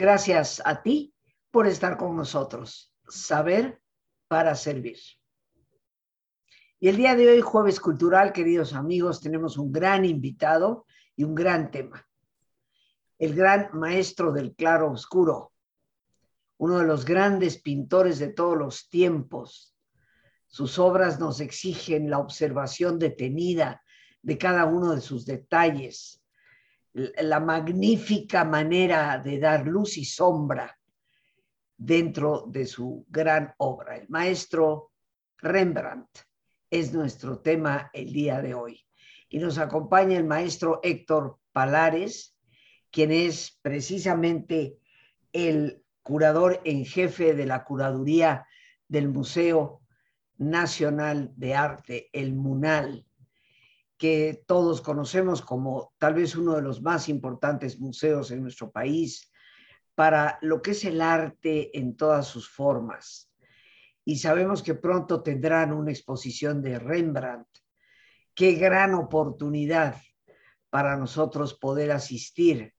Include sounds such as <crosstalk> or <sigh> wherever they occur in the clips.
Gracias a ti por estar con nosotros. Saber para servir. Y el día de hoy, jueves cultural, queridos amigos, tenemos un gran invitado y un gran tema. El gran maestro del claro oscuro, uno de los grandes pintores de todos los tiempos. Sus obras nos exigen la observación detenida de cada uno de sus detalles, la magnífica manera de dar luz y sombra dentro de su gran obra. El maestro Rembrandt es nuestro tema el día de hoy. Y nos acompaña el maestro Héctor Palares, quien es precisamente el curador en jefe de la curaduría del Museo Nacional de Arte, el MUNAL, que todos conocemos como tal vez uno de los más importantes museos en nuestro país para lo que es el arte en todas sus formas y sabemos que pronto tendrán una exposición de Rembrandt. Qué gran oportunidad para nosotros poder asistir,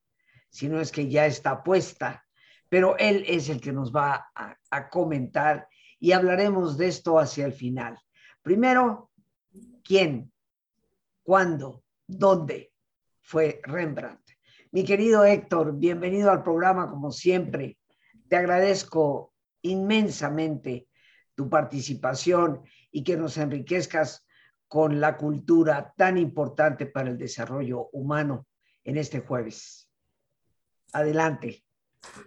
si no es que ya está puesta, pero él es el que nos va a, comentar y hablaremos de esto hacia el final. Primero, ¿quién? ¿Cuándo? ¿Dónde fue Rembrandt? Mi querido Héctor, bienvenido al programa como siempre. Te agradezco inmensamente tu participación y que nos enriquezcas con la cultura tan importante para el desarrollo humano en este jueves. Adelante.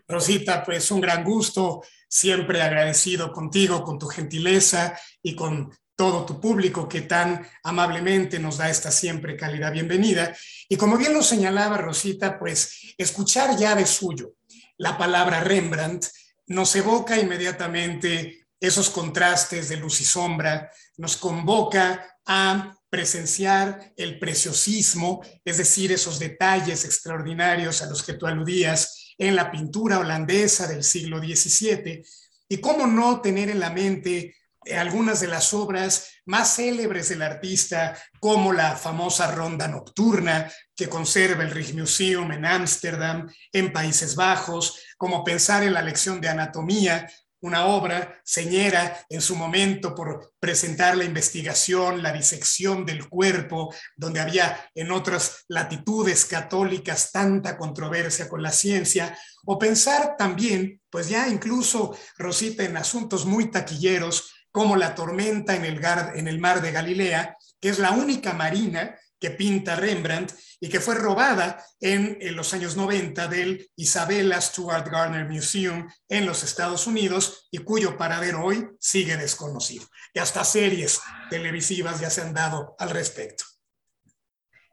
Rosita, pues un gran gusto, siempre agradecido contigo, con tu gentileza y con todo tu público que tan amablemente nos da esta siempre cálida bienvenida. Y como bien lo señalaba Rosita, pues escuchar ya de suyo la palabra Rembrandt nos evoca inmediatamente esos contrastes de luz y sombra, nos convoca a presenciar el preciosismo, es decir, esos detalles extraordinarios a los que tú aludías en la pintura holandesa del siglo XVII, y cómo no tener en la mente algunas de las obras más célebres del artista, como la famosa Ronda Nocturna que conserva el Rijksmuseum en Ámsterdam, en Países Bajos, como pensar en la lección de anatomía una obra señera en su momento por presentar la investigación, la disección del cuerpo, donde había en otras latitudes católicas tanta controversia con la ciencia, o pensar también, pues ya incluso, Rosita, en asuntos muy taquilleros, como la tormenta en el, en el mar de Galilea, que es la única marina que pinta Rembrandt y que fue robada en, los años 90 del Isabella Stuart Gardner Museum en los Estados Unidos y cuyo paradero hoy sigue desconocido. Y hasta series televisivas ya se han dado al respecto.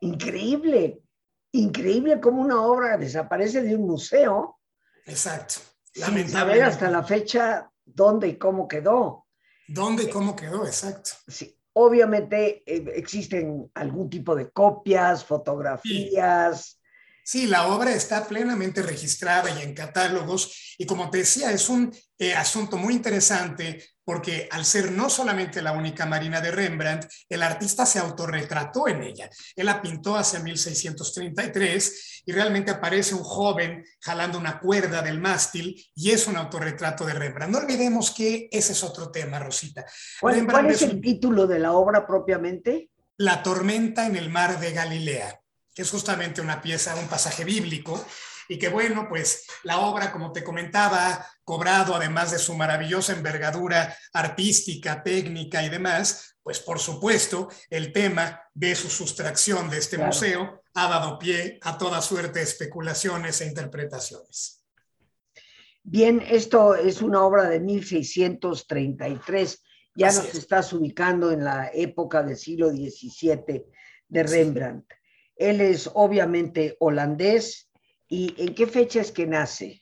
Increíble, increíble cómo una obra desaparece de un museo. Exacto. Sin saber hasta la fecha dónde y cómo quedó. ¿Dónde y cómo quedó? Exacto. Sí. Obviamente eh, existen algún tipo de copias, fotografías. Sí. la obra está plenamente registrada y en catálogos y como te decía, es un eh, asunto muy interesante porque al ser no solamente la única marina de Rembrandt, el artista se autorretrató en ella. Él la pintó hacia 1633 y realmente aparece un joven jalando una cuerda del mástil y es un autorretrato de Rembrandt. No olvidemos que ese es otro tema, Rosita. ¿Cuál, es el título de la obra propiamente? La tormenta en el mar de Galilea, que es justamente una pieza, un pasaje bíblico y que bueno, pues la obra, como te comentaba, ha cobrado, además de su maravillosa envergadura artística, técnica y demás, pues por supuesto el tema de su sustracción de este museo ha dado pie a toda suerte de especulaciones e interpretaciones. Bien, esto es una obra de 1633, ya nos estás ubicando en la época del siglo XVII de Rembrandt. Él es obviamente holandés, ¿Y en qué fecha es que nace?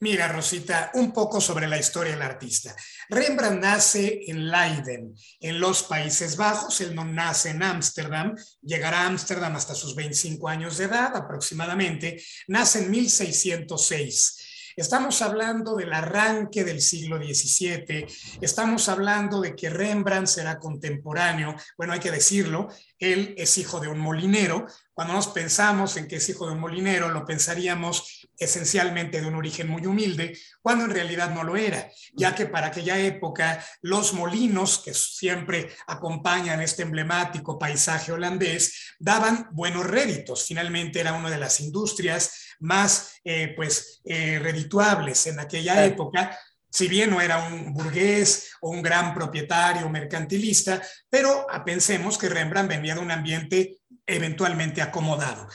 Mira, Rosita, un poco sobre la historia del artista. Rembrandt nace en Leiden, en los Países Bajos. Él no nace en Ámsterdam, llegará a Ámsterdam hasta sus 25 años de edad aproximadamente. Nace en 1606 Estamos hablando del arranque del siglo XVII, estamos hablando de que Rembrandt será contemporáneo, bueno, hay que decirlo, él es hijo de un molinero. Cuando nos pensamos en que es hijo de un molinero, lo pensaríamos esencialmente de un origen muy humilde, cuando en realidad no lo era, ya que para aquella época los molinos, que siempre acompañan este emblemático paisaje holandés, daban buenos réditos. Finalmente era una de las industrias más eh, pues, eh, redituables en aquella época si bien no era un burgués o un gran propietario mercantilista, pero pensemos que Rembrandt venía de un ambiente eventualmente acomodado.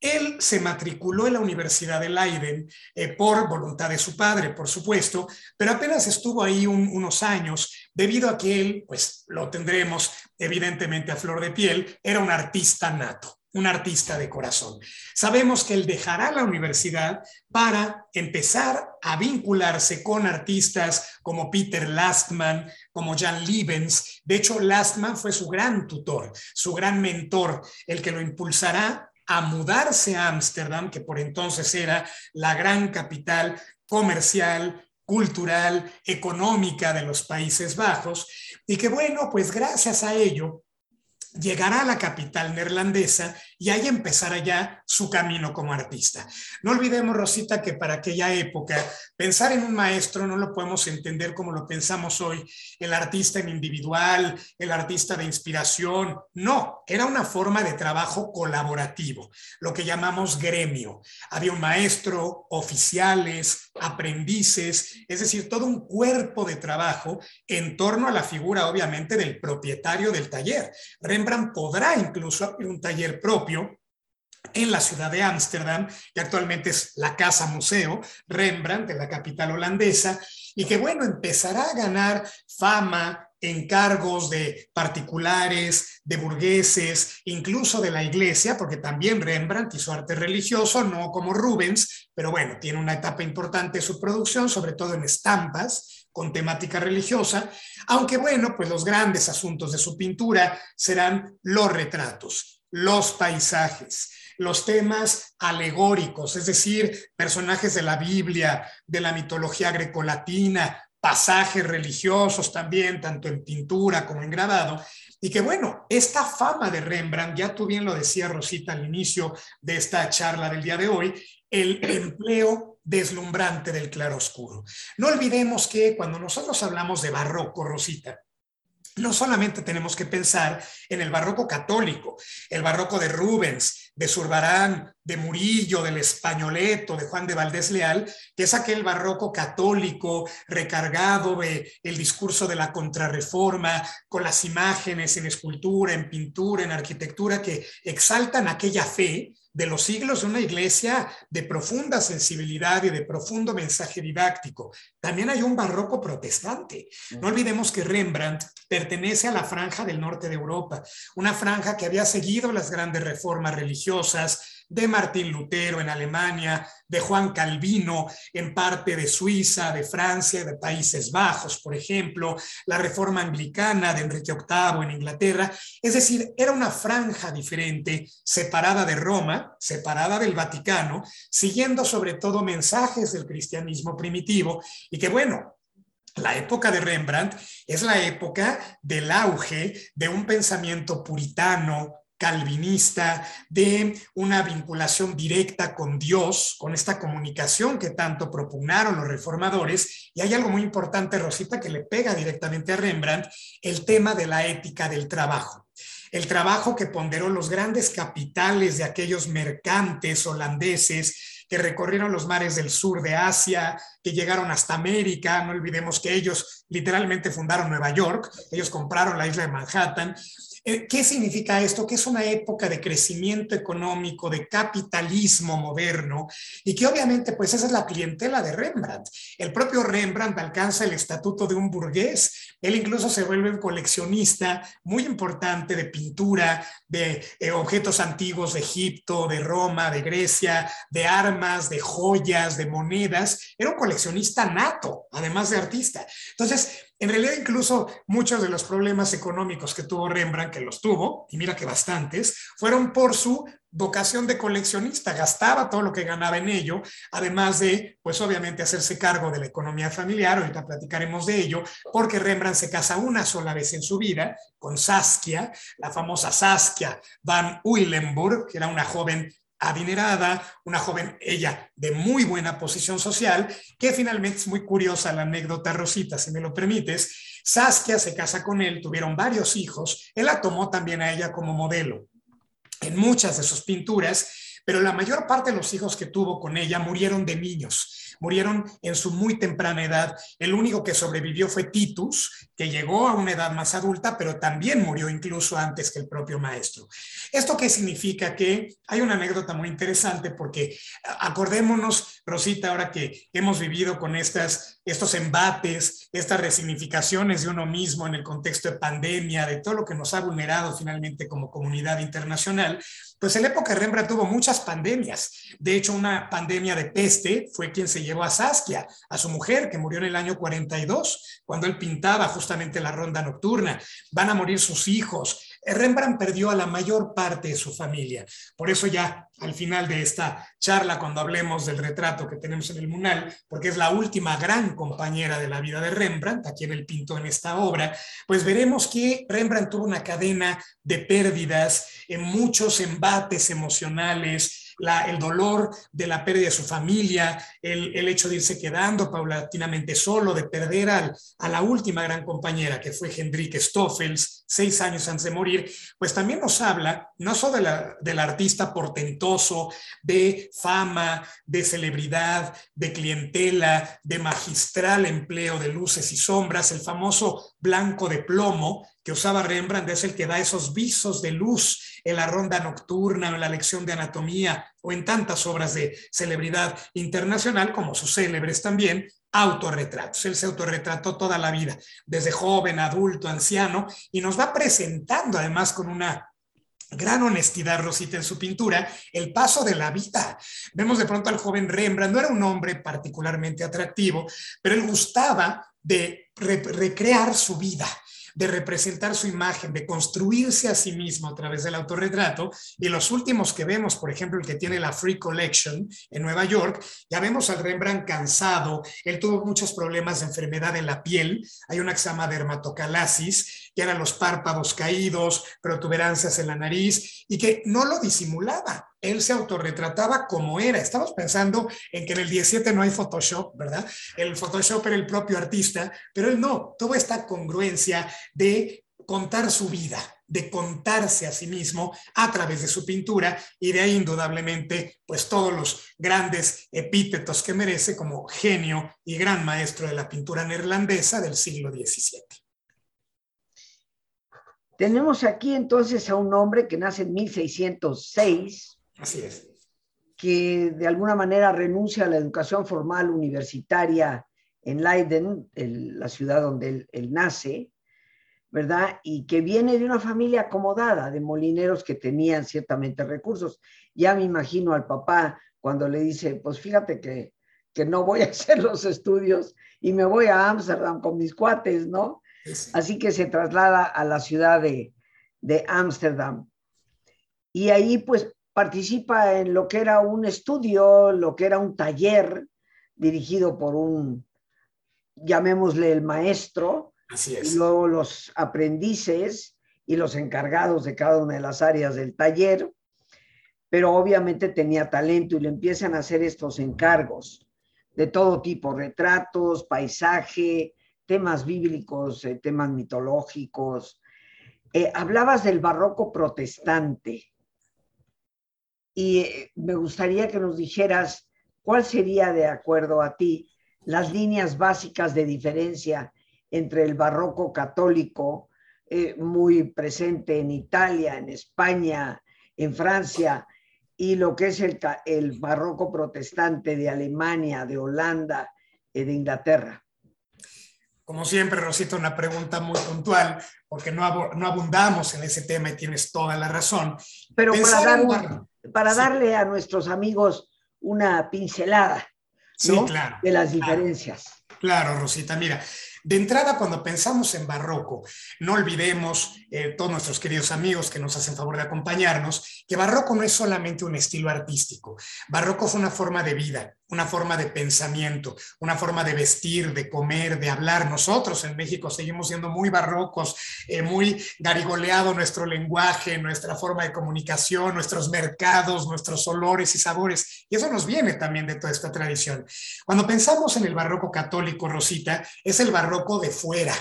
Él se matriculó en la Universidad de Leiden eh, por voluntad de su padre, por supuesto, pero apenas estuvo ahí unos años debido a que él, pues lo tendremos evidentemente a flor de piel, era un artista nato un artista de corazón. Sabemos que él dejará la universidad para empezar a vincularse con artistas como Peter Lastman, como Jan Liebens. De hecho, Lastman fue su gran tutor, su gran mentor, el que lo impulsará a mudarse a Ámsterdam, que por entonces era la gran capital comercial, cultural, económica de los Países Bajos, y que bueno, pues gracias a ello, llegará a la capital neerlandesa y ahí empezará ya su camino como artista. No olvidemos, Rosita, que para aquella época pensar en un maestro no lo podemos entender como lo pensamos hoy, el artista en individual, el artista de inspiración. No, era una forma de trabajo colaborativo, lo que llamamos gremio. Había un maestro, oficiales, aprendices, es decir, todo un cuerpo de trabajo en torno a la figura, obviamente, del propietario del taller. Rembrandt podrá incluso abrir un taller propio en la ciudad de Ámsterdam, que actualmente es la Casa Museo Rembrandt, de la capital holandesa, y que bueno, empezará a ganar fama, encargos de particulares, de burgueses, incluso de la iglesia, porque también Rembrandt hizo arte religioso, no como Rubens, pero bueno, tiene una etapa importante de su producción, sobre todo en estampas con temática religiosa, aunque bueno, pues los grandes asuntos de su pintura serán los retratos, los paisajes, los temas alegóricos, es decir, personajes de la Biblia, de la mitología grecolatina, pasajes religiosos también, tanto en pintura como en grabado, y que bueno, esta fama de Rembrandt, ya tú bien lo decía Rosita al inicio de esta charla del día de hoy, el empleo deslumbrante del claroscuro. No olvidemos que cuando nosotros hablamos de barroco, Rosita, no solamente tenemos que pensar en el barroco católico, el barroco de Rubens, de Zurbarán, de Murillo, del Españoleto, de Juan de Valdés Leal, que es aquel barroco católico recargado de el discurso de la contrarreforma, con las imágenes en escultura, en pintura, en arquitectura, que exaltan aquella fe de los siglos de una iglesia de profunda sensibilidad y de profundo mensaje didáctico. También hay un barroco protestante. No olvidemos que Rembrandt pertenece a la franja del norte de Europa, una franja que había seguido las grandes reformas religiosas, de Martín Lutero en Alemania, de Juan Calvino en parte de Suiza, de Francia, de Países Bajos, por ejemplo, la reforma anglicana de Enrique VIII en Inglaterra. Es decir, era una franja diferente, separada de Roma, separada del Vaticano, siguiendo sobre todo mensajes del cristianismo primitivo y que bueno, la época de Rembrandt es la época del auge de un pensamiento puritano, calvinista, de una vinculación directa con Dios, con esta comunicación que tanto propugnaron los reformadores. Y hay algo muy importante, Rosita, que le pega directamente a Rembrandt, el tema de la ética del trabajo. El trabajo que ponderó los grandes capitales de aquellos mercantes holandeses que recorrieron los mares del sur de Asia, que llegaron hasta América. No olvidemos que ellos literalmente fundaron Nueva York, ellos compraron la isla de Manhattan. Eh, ¿Qué significa esto? Que es una época de crecimiento económico, de capitalismo moderno y que obviamente pues esa es la clientela de Rembrandt. El propio Rembrandt alcanza el estatuto de un burgués, él incluso se vuelve un coleccionista muy importante de pintura, de eh, objetos antiguos de Egipto, de Roma, de Grecia, de armas, de joyas, de monedas. Era un coleccionista nato, además de artista. Entonces, En realidad, incluso muchos de los problemas económicos que tuvo Rembrandt, que los tuvo, y mira que bastantes, fueron por su vocación de coleccionista, gastaba todo lo que ganaba en ello, además de, pues obviamente, hacerse cargo de la economía familiar, ahorita platicaremos de ello, porque Rembrandt se casa una sola vez en su vida con Saskia, la famosa Saskia van Uylenburg, que era una joven adinerada, una joven, ella de muy buena posición social, que finalmente es muy curiosa la anécdota, Rosita, si me lo permites. Saskia se casa con él, tuvieron varios hijos, él la tomó también a ella como modelo en muchas de sus pinturas, pero la mayor parte de los hijos que tuvo con ella murieron de niños murieron en su muy temprana edad. El único que sobrevivió fue Titus, que llegó a una edad más adulta, pero también murió incluso antes que el propio maestro. ¿Esto qué significa? Que hay una anécdota muy interesante porque acordémonos, Rosita, ahora que hemos vivido con estas, estos embates, estas resignificaciones de uno mismo en el contexto de pandemia, de todo lo que nos ha vulnerado finalmente como comunidad internacional, pues en la época de Rembrandt tuvo muchas pandemias. De hecho, una pandemia de peste fue quien se llevó a Saskia, a su mujer, que murió en el año 42, cuando él pintaba justamente la ronda nocturna. Van a morir sus hijos. Rembrandt perdió a la mayor parte de su familia. Por eso ya al final de esta charla, cuando hablemos del retrato que tenemos en el Munal, porque es la última gran compañera de la vida de Rembrandt, a quien él pintó en esta obra, pues veremos que Rembrandt tuvo una cadena de pérdidas en muchos embates emocionales, el dolor de la pérdida de su familia, el, el, hecho de irse quedando paulatinamente solo, de perder a la última gran compañera que fue Hendrik Stoffels, seis años antes de morir, pues también nos habla no solo de la, del artista portentoso, de fama, de celebridad, de clientela, de magistral empleo de luces y sombras, el famoso blanco de plomo que usaba Rembrandt es el que da esos visos de luz en la ronda nocturna o en la lección de anatomía o en tantas obras de celebridad internacional como sus célebres también autorretratos. Él se autorretrató toda la vida, desde joven, adulto, anciano, y nos va presentando además con una gran honestidad, Rosita, en su pintura, el paso de la vida. Vemos de pronto al joven Rembrandt, no era un hombre particularmente atractivo, pero él gustaba de recrear su vida de representar su imagen, de construirse a sí mismo a través del autorretrato. Y los últimos que vemos, por ejemplo, el que tiene la Free Collection en Nueva York, ya vemos al Rembrandt cansado, él tuvo muchos problemas de enfermedad en la piel, hay una que se llama dermatocalasis, que eran los párpados caídos, protuberancias en la nariz, y que no lo disimulaba él se autorretrataba como era. Estamos pensando en que en el 17 no hay Photoshop, ¿verdad? El Photoshop era el propio artista, pero él no, tuvo esta congruencia de contar su vida, de contarse a sí mismo a través de su pintura y de ahí indudablemente pues todos los grandes epítetos que merece como genio y gran maestro de la pintura neerlandesa del siglo XVII. Tenemos aquí entonces a un hombre que nace en 1606, Así es. Que de alguna manera renuncia a la educación formal universitaria en Leiden, la ciudad donde él, nace, ¿verdad? Y que viene de una familia acomodada, de molineros que tenían ciertamente recursos. Ya me imagino al papá cuando le dice, pues fíjate que, que no voy a <laughs> hacer los estudios y me voy a Ámsterdam con mis cuates, ¿no? Así que se traslada a la ciudad de Ámsterdam. y ahí pues participa en lo que era un estudio, lo que era un taller dirigido por un, llamémosle el maestro, y luego los aprendices y los encargados de cada una de las áreas del taller, pero obviamente tenía talento y le empiezan a hacer estos encargos de todo tipo, retratos, paisaje, temas bíblicos, eh, temas mitológicos. Eh, hablabas del barroco protestante y eh, me gustaría que nos dijeras cuál sería, de acuerdo a ti, las líneas básicas de diferencia entre el barroco católico, eh, muy presente en Italia, en España, en Francia, y lo que es el, el barroco protestante de Alemania, de Holanda, y de Inglaterra. Como siempre, Rosita, una pregunta muy puntual, porque no, no abundamos en ese tema y tienes toda la razón. Pero para dar, para darle a nuestros amigos una pincelada de las diferencias. Claro, Rosita, mira, De entrada, cuando pensamos en barroco, no olvidemos, eh, todos nuestros queridos amigos que nos hacen favor de acompañarnos, que barroco no es solamente un estilo artístico. Barroco es una forma de vida, una forma de pensamiento, una forma de vestir, de comer, de hablar. Nosotros en México seguimos siendo muy barrocos, eh, muy garigoleado nuestro lenguaje, nuestra forma de comunicación, nuestros mercados, nuestros olores y sabores. Y eso nos viene también de toda esta tradición. Cuando pensamos en el barroco católico, Rosita, es el barroco de fuera,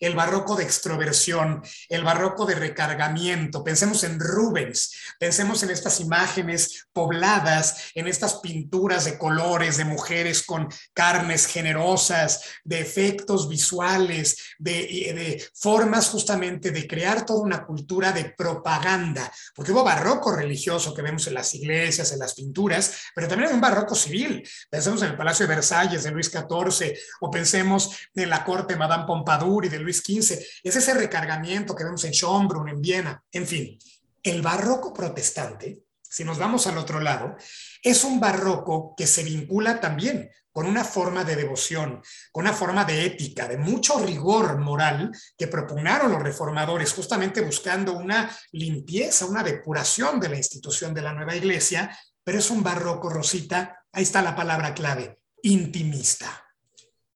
el barroco de extroversión, el barroco de recargamiento. Pensemos en Rubens, pensemos en estas imágenes pobladas, en estas pinturas de colores, de mujeres con carnes generosas, de efectos visuales, de, formas justamente de crear toda una cultura de propaganda, porque hubo barroco religioso que vemos en las iglesias, en las pinturas, pero también hay un barroco civil. Pensemos en el Palacio de Versalles de Luis XIV o pensemos en la corte de Madame Pompadour y de Luis XV. Es ese recargamiento que vemos en Schönbrunn, en Viena, en fin. El barroco protestante, si nos vamos al otro lado, es un barroco que se vincula también con una forma de devoción, con una forma de ética, de mucho rigor moral que propugnaron los reformadores, justamente buscando una limpieza, una depuración de la institución de la nueva iglesia, pero es un barroco, Rosita, ahí está la palabra clave, intimista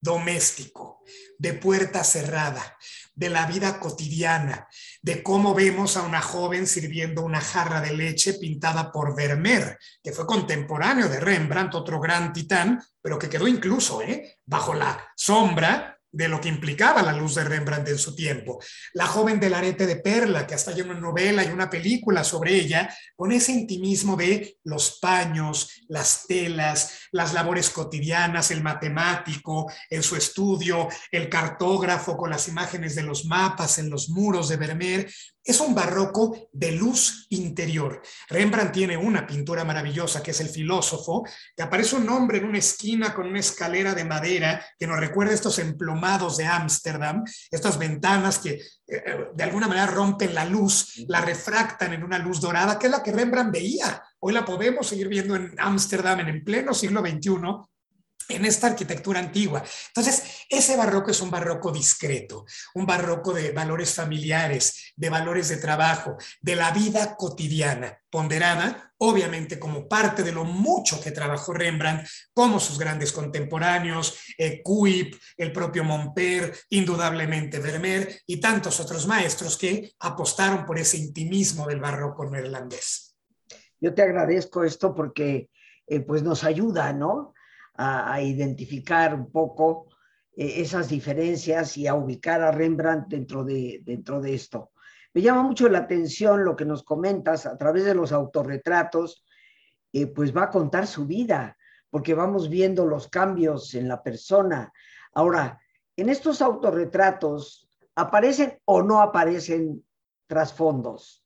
doméstico, de puerta cerrada, de la vida cotidiana, de cómo vemos a una joven sirviendo una jarra de leche pintada por Vermeer, que fue contemporáneo de Rembrandt, otro gran titán, pero que quedó incluso ¿eh? bajo la sombra de lo que implicaba la luz de Rembrandt en su tiempo. La joven del arete de perla, que hasta hay una novela y una película sobre ella, con ese intimismo de los paños, las telas, las labores cotidianas, el matemático en su estudio, el cartógrafo con las imágenes de los mapas en los muros de Vermeer, es un barroco de luz interior. Rembrandt tiene una pintura maravillosa que es el filósofo, que aparece un hombre en una esquina con una escalera de madera que nos recuerda estos emplomados de Ámsterdam, estas ventanas que eh, eh, de alguna manera rompen la luz, la refractan en una luz dorada, que es la que Rembrandt veía. Hoy la podemos seguir viendo en Ámsterdam en el pleno siglo XXI en esta arquitectura antigua. Entonces, ese barroco es un barroco discreto, un barroco de valores familiares, de valores de trabajo, de la vida cotidiana, ponderada, obviamente como parte de lo mucho que trabajó Rembrandt, como sus grandes contemporáneos, eh, el propio Monper, indudablemente Vermeer y tantos otros maestros que apostaron por ese intimismo del barroco neerlandés. Yo te agradezco esto porque eh, pues nos ayuda, ¿no? A, identificar un poco eh, esas diferencias y a ubicar a Rembrandt dentro de, dentro de esto. Me llama mucho la atención lo que nos comentas a través de los autorretratos, eh, pues va a contar su vida, porque vamos viendo los cambios en la persona. Ahora, en estos autorretratos, ¿aparecen o no aparecen trasfondos?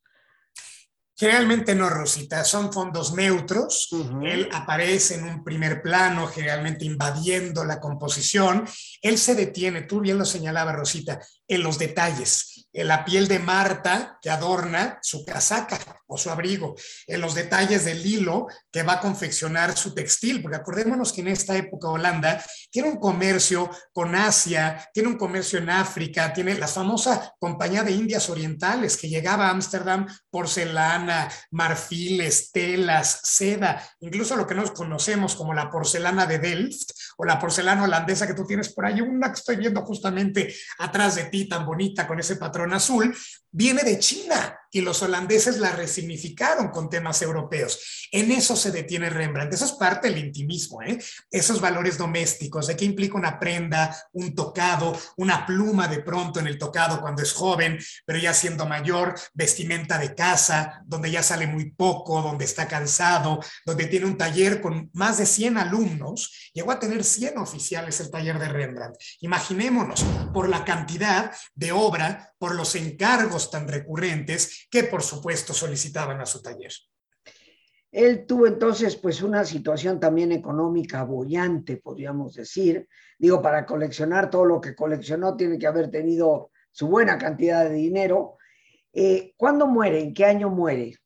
Generalmente no, Rosita, son fondos neutros. Él aparece en un primer plano, generalmente invadiendo la composición. Él se detiene, tú bien lo señalaba, Rosita, en los detalles, la piel de Marta que adorna su casaca o su abrigo, en los detalles del hilo que va a confeccionar su textil, porque acordémonos que en esta época Holanda tiene un comercio con Asia, tiene un comercio en África, tiene la famosa compañía de Indias Orientales que llegaba a Ámsterdam, porcelana, marfiles, telas, seda, incluso lo que nos conocemos como la porcelana de Delft o la porcelana holandesa que tú tienes por ahí, una que estoy viendo justamente atrás de ti tan bonita con ese patrón azul, viene de China y los holandeses la resignificaron con temas europeos. En eso se detiene Rembrandt. Eso es parte del intimismo, ¿eh? esos valores domésticos, de qué implica una prenda, un tocado, una pluma de pronto en el tocado cuando es joven, pero ya siendo mayor, vestimenta de casa, donde ya sale muy poco, donde está cansado, donde tiene un taller con más de 100 alumnos. Llegó a tener 100 oficiales el taller de Rembrandt. Imaginémonos, por la cantidad de obra, por los encargos tan recurrentes que por supuesto solicitaban a su taller. Él tuvo entonces pues una situación también económica bollante, podríamos decir. Digo, para coleccionar todo lo que coleccionó tiene que haber tenido su buena cantidad de dinero. Eh, ¿Cuándo muere? ¿En qué año muere?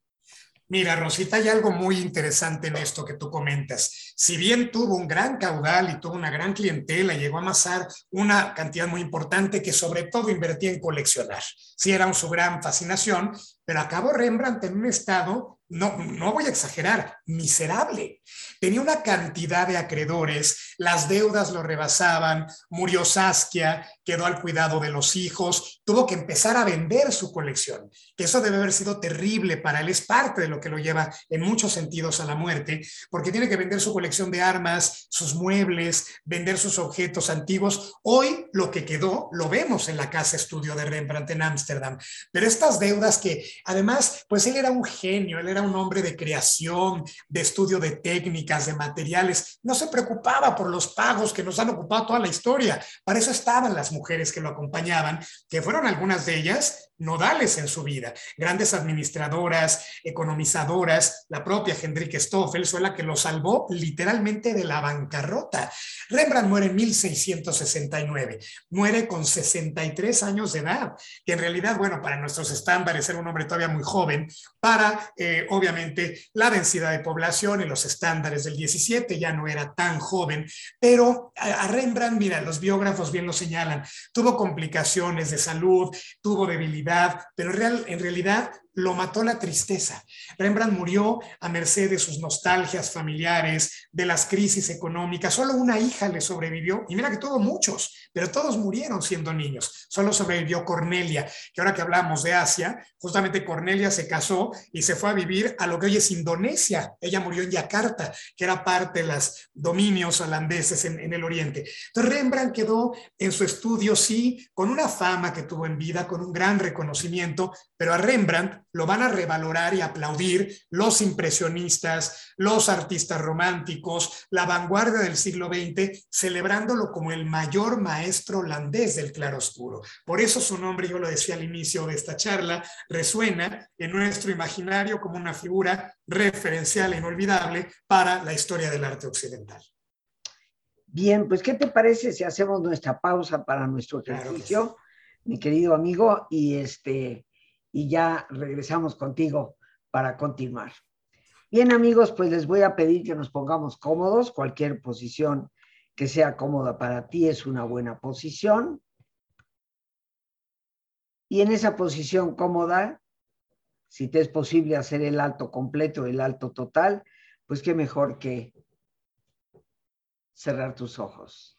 Mira, Rosita, hay algo muy interesante en esto que tú comentas. Si bien tuvo un gran caudal y tuvo una gran clientela, llegó a amasar una cantidad muy importante que sobre todo invertía en coleccionar. Sí, era su gran fascinación, pero acabó Rembrandt en un estado, no, no voy a exagerar, miserable. Tenía una cantidad de acreedores, las deudas lo rebasaban, murió Saskia, quedó al cuidado de los hijos, tuvo que empezar a vender su colección, eso debe haber sido terrible para él, es parte de lo que lo lleva en muchos sentidos a la muerte, porque tiene que vender su colección de armas, sus muebles, vender sus objetos antiguos. Hoy lo que quedó lo vemos en la casa estudio de Rembrandt en Ámsterdam, pero estas deudas que además, pues él era un genio, él era un hombre de creación, de estudio de técnicas, de materiales, no se preocupaba por los pagos que nos han ocupado toda la historia, para eso estaban las mujeres que lo acompañaban, que fueron algunas de ellas nodales en su vida, grandes administradoras, economizadoras, la propia Hendrik Stoffel fue la que lo salvó literalmente de la bancarrota. Rembrandt muere en 1669, muere con 63 años de edad, que en realidad, bueno, para nuestros estándares era un hombre todavía muy joven, para eh, obviamente la densidad de población y los estándares del 17, ya no era tan joven, pero a, Rembrandt, mira, los biógrafos bien lo señalan, tuvo complicaciones de salud, tuvo debilidad, pero real, en realidad lo mató la tristeza. Rembrandt murió a merced de sus nostalgias familiares, de las crisis económicas. Solo una hija le sobrevivió, y mira que todos muchos, pero todos murieron siendo niños. Solo sobrevivió Cornelia, que ahora que hablamos de Asia, justamente Cornelia se casó y se fue a vivir a lo que hoy es Indonesia. Ella murió en Yakarta, que era parte de los dominios holandeses en, en el oriente. Entonces Rembrandt quedó en su estudio, sí, con una fama que tuvo en vida, con un gran reconocimiento, pero a Rembrandt lo van a revalorar y aplaudir los impresionistas, los artistas románticos, la vanguardia del siglo XX, celebrándolo como el mayor maestro holandés del claroscuro. Por eso su nombre, yo lo decía al inicio de esta charla, resuena en nuestro imaginario como una figura referencial e inolvidable para la historia del arte occidental. Bien, pues ¿qué te parece si hacemos nuestra pausa para nuestro ejercicio, claro mi querido amigo? Y este y ya regresamos contigo para continuar. Bien amigos, pues les voy a pedir que nos pongamos cómodos. Cualquier posición que sea cómoda para ti es una buena posición. Y en esa posición cómoda, si te es posible hacer el alto completo, el alto total, pues qué mejor que cerrar tus ojos.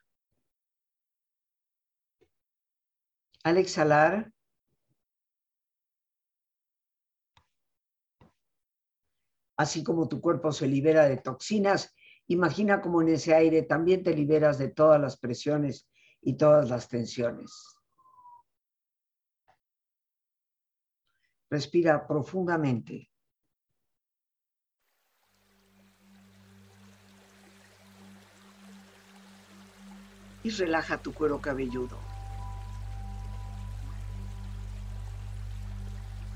Al exhalar, así como tu cuerpo se libera de toxinas, imagina como en ese aire también te liberas de todas las presiones y todas las tensiones. Respira profundamente. Y relaja tu cuero cabelludo.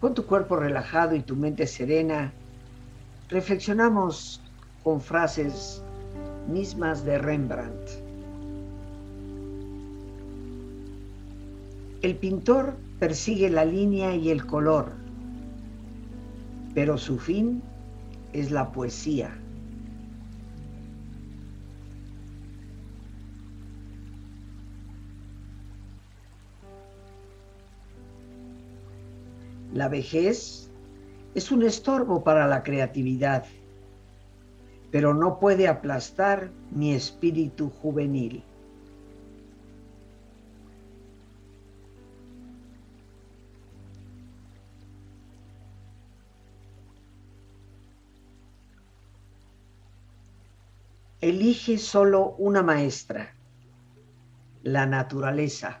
Con tu cuerpo relajado y tu mente serena, reflexionamos con frases mismas de Rembrandt. El pintor persigue la línea y el color, pero su fin es la poesía. La vejez es un estorbo para la creatividad, pero no puede aplastar mi espíritu juvenil. Elige solo una maestra, la naturaleza.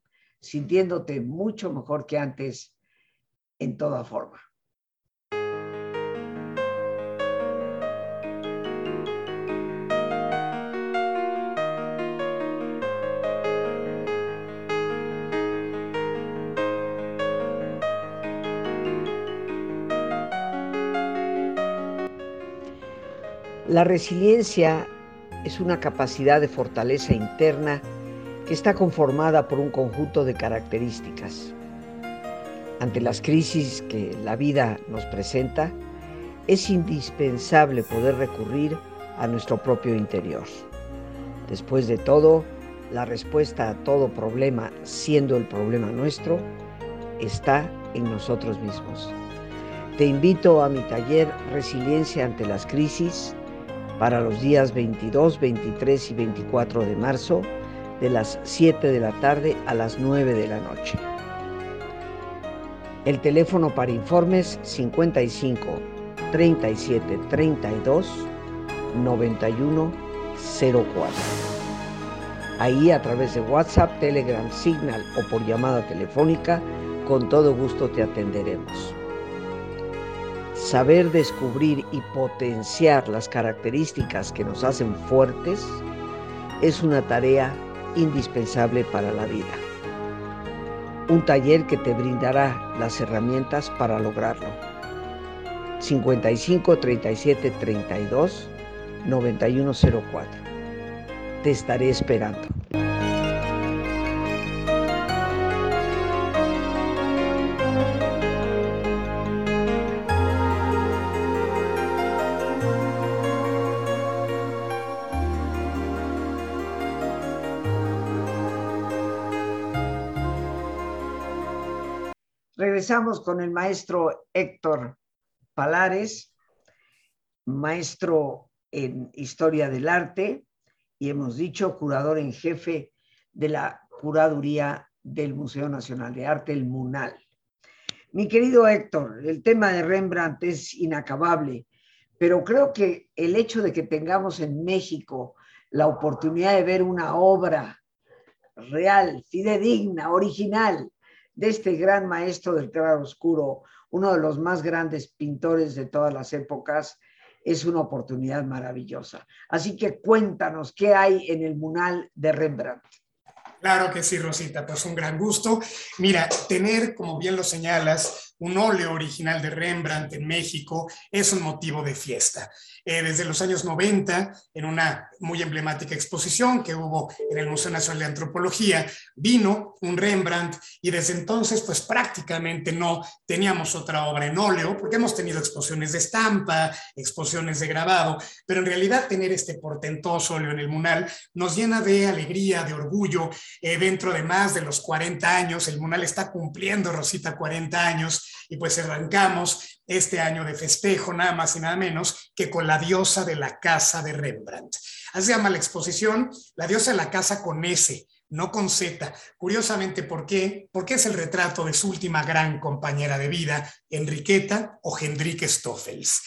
sintiéndote mucho mejor que antes en toda forma. La resiliencia es una capacidad de fortaleza interna está conformada por un conjunto de características. Ante las crisis que la vida nos presenta, es indispensable poder recurrir a nuestro propio interior. Después de todo, la respuesta a todo problema, siendo el problema nuestro, está en nosotros mismos. Te invito a mi taller Resiliencia ante las crisis para los días 22, 23 y 24 de marzo de las 7 de la tarde a las 9 de la noche. El teléfono para informes 55 37 32 91 04. Ahí a través de WhatsApp, Telegram, Signal o por llamada telefónica, con todo gusto te atenderemos. Saber descubrir y potenciar las características que nos hacen fuertes es una tarea indispensable para la vida. Un taller que te brindará las herramientas para lograrlo. 55 37 32 9104. Te estaré esperando. Con el maestro Héctor Palares, maestro en Historia del Arte y hemos dicho curador en jefe de la Curaduría del Museo Nacional de Arte, el MUNAL. Mi querido Héctor, el tema de Rembrandt es inacabable, pero creo que el hecho de que tengamos en México la oportunidad de ver una obra real, fidedigna, original, de este gran maestro del claro oscuro, uno de los más grandes pintores de todas las épocas, es una oportunidad maravillosa. Así que cuéntanos qué hay en el Munal de Rembrandt. Claro que sí, Rosita, pues un gran gusto. Mira, tener, como bien lo señalas, un óleo original de Rembrandt en México es un motivo de fiesta. Eh, desde los años 90, en una muy emblemática exposición que hubo en el Museo Nacional de Antropología, vino un Rembrandt y desde entonces pues prácticamente no teníamos otra obra en óleo, porque hemos tenido exposiciones de estampa, exposiciones de grabado, pero en realidad tener este portentoso óleo en el Munal nos llena de alegría, de orgullo. Eh, dentro de más de los 40 años, el Munal está cumpliendo, Rosita, 40 años y pues arrancamos este año de festejo, nada más y nada menos que con la diosa de la casa de Rembrandt. Así se llama la exposición, la diosa de la casa con S, no con Z. Curiosamente, ¿por qué? Porque es el retrato de su última gran compañera de vida, Enriqueta o Hendrik Stoffels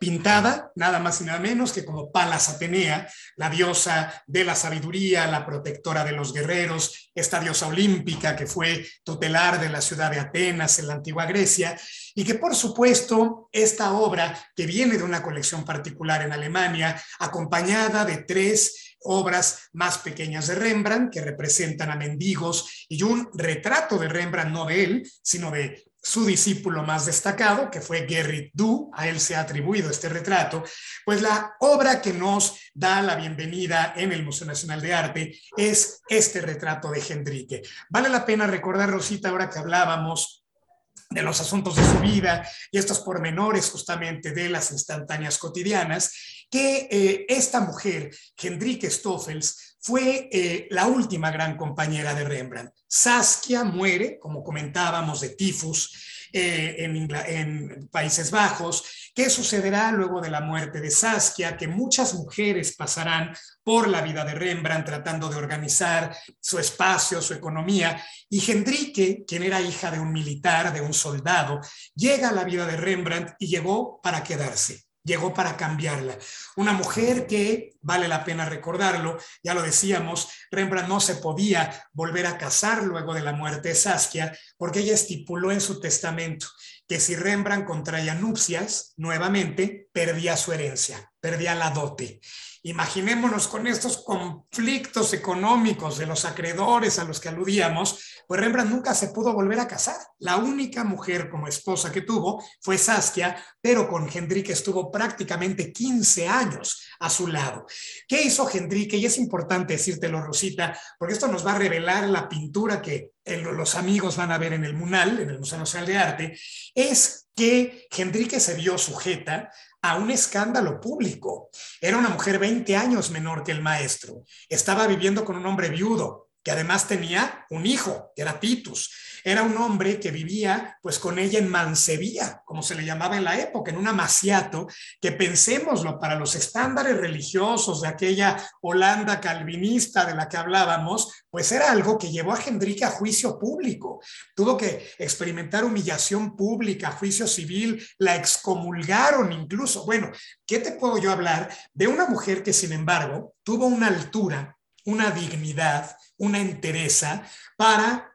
pintada nada más y nada menos que como Palas Atenea, la diosa de la sabiduría, la protectora de los guerreros, esta diosa olímpica que fue tutelar de la ciudad de Atenas en la antigua Grecia, y que por supuesto esta obra, que viene de una colección particular en Alemania, acompañada de tres obras más pequeñas de Rembrandt que representan a mendigos y un retrato de Rembrandt, no de él, sino de su discípulo más destacado, que fue Gerrit Du, a él se ha atribuido este retrato, pues la obra que nos da la bienvenida en el Museo Nacional de Arte es este retrato de Hendrike. Vale la pena recordar, Rosita, ahora que hablábamos de los asuntos de su vida y estos pormenores justamente de las instantáneas cotidianas, que eh, esta mujer, Hendrike Stoffels, fue eh, la última gran compañera de Rembrandt. Saskia muere, como comentábamos, de tifus eh, en, en, Países Bajos. ¿Qué sucederá luego de la muerte de Saskia? Que muchas mujeres pasarán por la vida de Rembrandt tratando de organizar su espacio, su economía. Y Hendrike, quien era hija de un militar, de un soldado, llega a la vida de Rembrandt y llegó para quedarse llegó para cambiarla. Una mujer que, vale la pena recordarlo, ya lo decíamos, Rembrandt no se podía volver a casar luego de la muerte de Saskia, porque ella estipuló en su testamento que si Rembrandt contraía nupcias nuevamente, perdía su herencia, perdía la dote. Imaginémonos con estos conflictos económicos de los acreedores a los que aludíamos, pues Rembrandt nunca se pudo volver a casar. La única mujer como esposa que tuvo fue Saskia, pero con Hendrike estuvo prácticamente 15 años a su lado. ¿Qué hizo Hendrike? Y es importante decírtelo, Rosita, porque esto nos va a revelar la pintura que los amigos van a ver en el Munal, en el Museo Nacional de Arte, es que Hendrike se vio sujeta a un escándalo público. Era una mujer 20 años menor que el maestro. Estaba viviendo con un hombre viudo, que además tenía un hijo, que era Titus. Era un hombre que vivía pues con ella en Mansevía, como se le llamaba en la época, en un amaciato, que pensémoslo para los estándares religiosos de aquella Holanda calvinista de la que hablábamos, pues era algo que llevó a Hendrike a juicio público. Tuvo que experimentar humillación pública, juicio civil, la excomulgaron incluso. Bueno, ¿qué te puedo yo hablar de una mujer que sin embargo tuvo una altura, una dignidad, una entereza para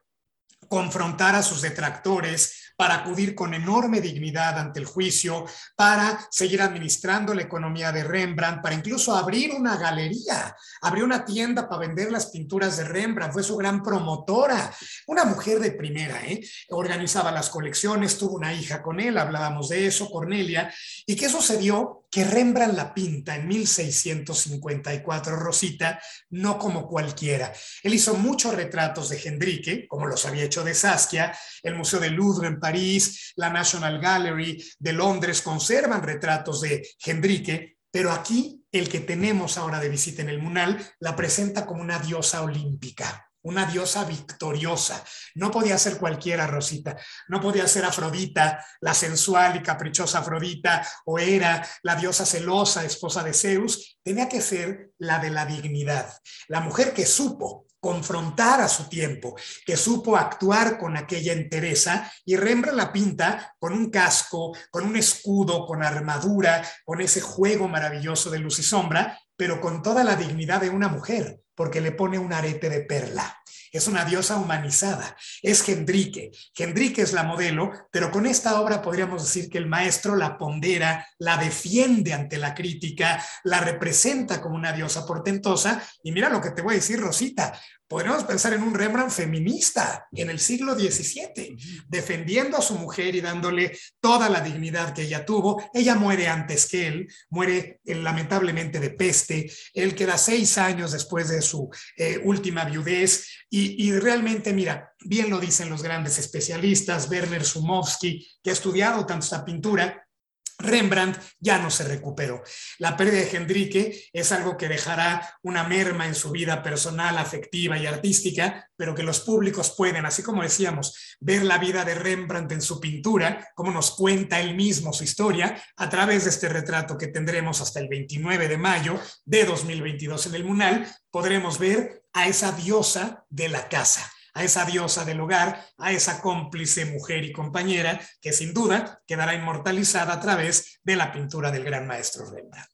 confrontar a sus detractores, para acudir con enorme dignidad ante el juicio, para seguir administrando la economía de Rembrandt, para incluso abrir una galería, abrió una tienda para vender las pinturas de Rembrandt, fue su gran promotora, una mujer de primera, ¿eh? organizaba las colecciones, tuvo una hija con él, hablábamos de eso, Cornelia, ¿y qué sucedió? Que Rembrandt la pinta en 1654, Rosita, no como cualquiera. Él hizo muchos retratos de Hendrike, como los había hecho de Saskia, el Museo de Louvre en París, la National Gallery de Londres conservan retratos de Hendrike, pero aquí el que tenemos ahora de visita en el Munal la presenta como una diosa olímpica una diosa victoriosa. No podía ser cualquiera, Rosita. No podía ser Afrodita, la sensual y caprichosa Afrodita, o era la diosa celosa, esposa de Zeus. Tenía que ser la de la dignidad, la mujer que supo confrontar a su tiempo, que supo actuar con aquella entereza y Rembrandt la pinta con un casco, con un escudo, con armadura, con ese juego maravilloso de luz y sombra, pero con toda la dignidad de una mujer, porque le pone un arete de perla. Es una diosa humanizada, es Hendrike. Hendrike es la modelo, pero con esta obra podríamos decir que el maestro la pondera, la defiende ante la crítica, la representa como una diosa portentosa. Y mira lo que te voy a decir, Rosita, Podríamos pensar en un Rembrandt feminista en el siglo XVII, defendiendo a su mujer y dándole toda la dignidad que ella tuvo. Ella muere antes que él, muere eh, lamentablemente de peste. Él queda seis años después de su eh, última viudez y, y, realmente, mira, bien lo dicen los grandes especialistas, Werner Sumovsky, que ha estudiado tanto esta pintura, Rembrandt ya no se recuperó. La pérdida de Hendrike es algo que dejará una merma en su vida personal, afectiva y artística, pero que los públicos pueden, así como decíamos, ver la vida de Rembrandt en su pintura, como nos cuenta él mismo su historia, a través de este retrato que tendremos hasta el 29 de mayo de 2022 en el Munal, podremos ver a esa diosa de la casa a esa diosa del hogar, a esa cómplice mujer y compañera que sin duda quedará inmortalizada a través de la pintura del gran maestro Rembrandt.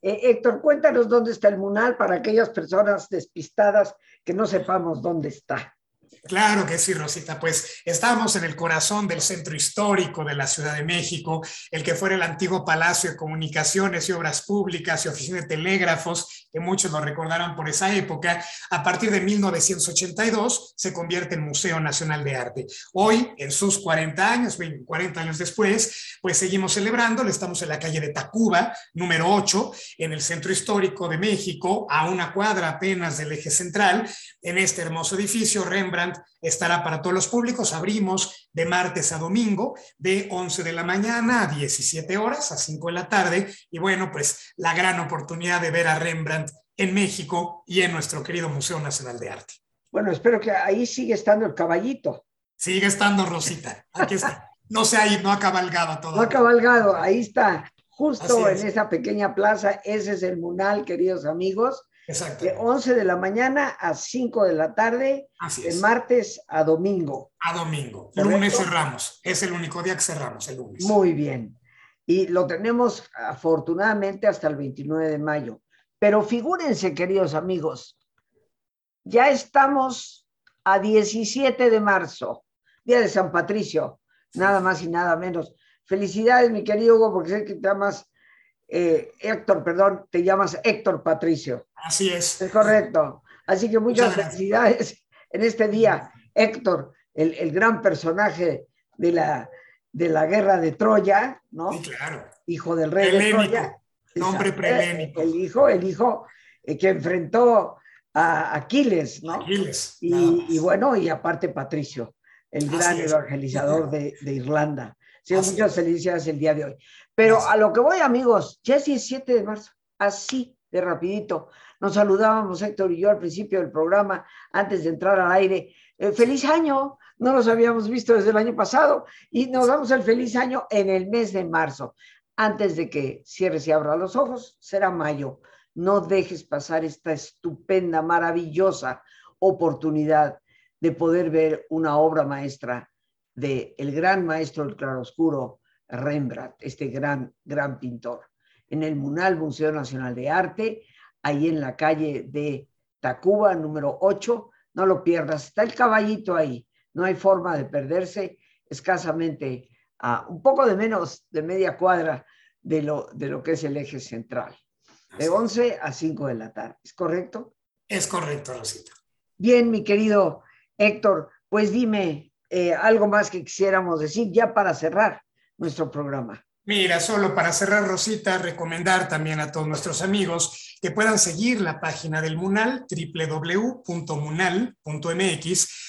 Eh, Héctor, cuéntanos dónde está el Munal para aquellas personas despistadas que no sepamos dónde está. Claro que sí, Rosita. Pues estamos en el corazón del centro histórico de la Ciudad de México, el que fuera el antiguo Palacio de Comunicaciones y Obras Públicas y Oficina de Telégrafos, que muchos lo recordarán por esa época. A partir de 1982 se convierte en Museo Nacional de Arte. Hoy, en sus 40 años, 40 años después, pues seguimos celebrándolo. Estamos en la calle de Tacuba, número 8, en el centro histórico de México, a una cuadra apenas del eje central, en este hermoso edificio. Rembrandt estará para todos los públicos. Abrimos de martes a domingo, de 11 de la mañana a 17 horas, a 5 de la tarde. Y bueno, pues la gran oportunidad de ver a Rembrandt en México y en nuestro querido Museo Nacional de Arte. Bueno, espero que ahí sigue estando el caballito. Sigue estando Rosita. Aquí está. No se ha ido, no ha cabalgado todo. No ha cabalgado, ahí está, justo en esa pequeña plaza. Ese es el Munal, queridos amigos. Exacto. De 11 de la mañana a 5 de la tarde, de martes a domingo. A domingo. El lunes cerramos. Es el único día que cerramos, el lunes. Muy bien. Y lo tenemos afortunadamente hasta el 29 de mayo. Pero figúrense, queridos amigos, ya estamos a 17 de marzo, día de San Patricio, nada más y nada menos. Felicidades, mi querido Hugo, porque sé que te llamas eh, Héctor, perdón, te llamas Héctor Patricio. Así es. Es correcto. Así que muchas, felicidades en este día, Héctor, el, gran personaje de la, de la guerra de Troya, ¿no? Sí, claro. Hijo del rey de Troya. Nombre prelénico. El hijo, el hijo eh, que enfrentó a Aquiles, ¿no? Aquiles. Y, bueno, y aparte Patricio, el gran evangelizador de, de Irlanda. Sí, muchas felicidades el día de hoy. Pero a lo que voy, amigos, ya es 17 de marzo, así de rapidito. Nos saludábamos Héctor y yo al principio del programa, antes de entrar al aire. Eh, feliz año, no nos habíamos visto desde el año pasado y nos damos el feliz año en el mes de marzo. Antes de que cierres y abra los ojos, será mayo. No dejes pasar esta estupenda, maravillosa oportunidad de poder ver una obra maestra de el gran maestro del claroscuro, Rembrandt, este gran, gran pintor. En el Munal Museo Nacional de Arte, ahí en la calle de Tacuba, número 8, no lo pierdas, está el caballito ahí, no hay forma de perderse, escasamente a un poco de menos de media cuadra de lo, de lo que es el eje central, de 11 a 5 de la tarde, ¿es correcto? Es correcto, Rosita. Bien, mi querido Héctor, pues dime eh, algo más que quisiéramos decir ya para cerrar nuestro programa. Mira, solo para cerrar, Rosita, recomendar también a todos nuestros amigos que puedan seguir la página del MUNAL, www.munal.mx,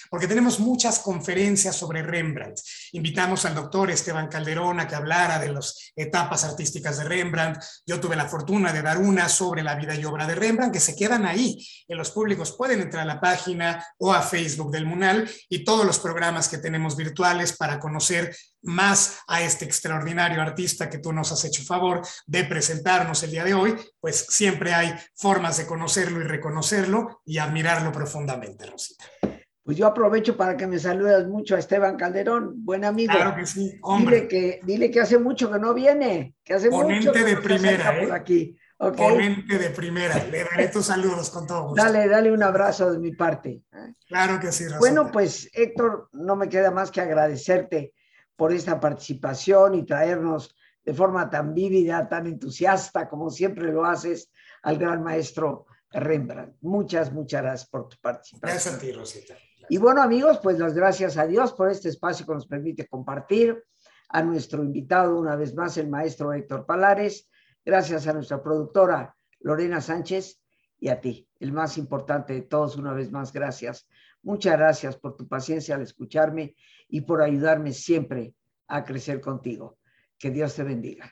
porque tenemos muchas conferencias sobre Rembrandt. Invitamos al doctor Esteban Calderón a que hablara de las etapas artísticas de Rembrandt. Yo tuve la fortuna de dar una sobre la vida y obra de Rembrandt, que se quedan ahí. En los públicos pueden entrar a la página o a Facebook del MUNAL y todos los programas que tenemos virtuales para conocer más a este extraordinario artista que tú nos has hecho favor de presentarnos el día de hoy, pues siempre hay formas de conocerlo y reconocerlo y admirarlo profundamente, Rosita. Pues yo aprovecho para que me saludes mucho a Esteban Calderón, buen amigo. Claro que sí, hombre. Dile que, dile que hace mucho que no viene, que hace Ponente mucho de primera, ¿eh? por aquí. Ponente de primera, le daré tus saludos con todo gusto. Dale, dale un abrazo de mi parte. Claro que sí, Rosita. Bueno, pues Héctor, no me queda más que agradecerte por esta participación y traernos de forma tan vívida, tan entusiasta como siempre lo haces al gran maestro Rembrandt. Muchas, muchas gracias por tu participación. Gracias a ti, Rosita. Y bueno, amigos, pues las gracias a Dios por este espacio que nos permite compartir, a nuestro invitado una vez más, el maestro Héctor Palares, gracias a nuestra productora Lorena Sánchez y a ti, el más importante de todos, una vez más, gracias. Muchas gracias por tu paciencia al escucharme y por ayudarme siempre a crecer contigo. Que Dios te bendiga.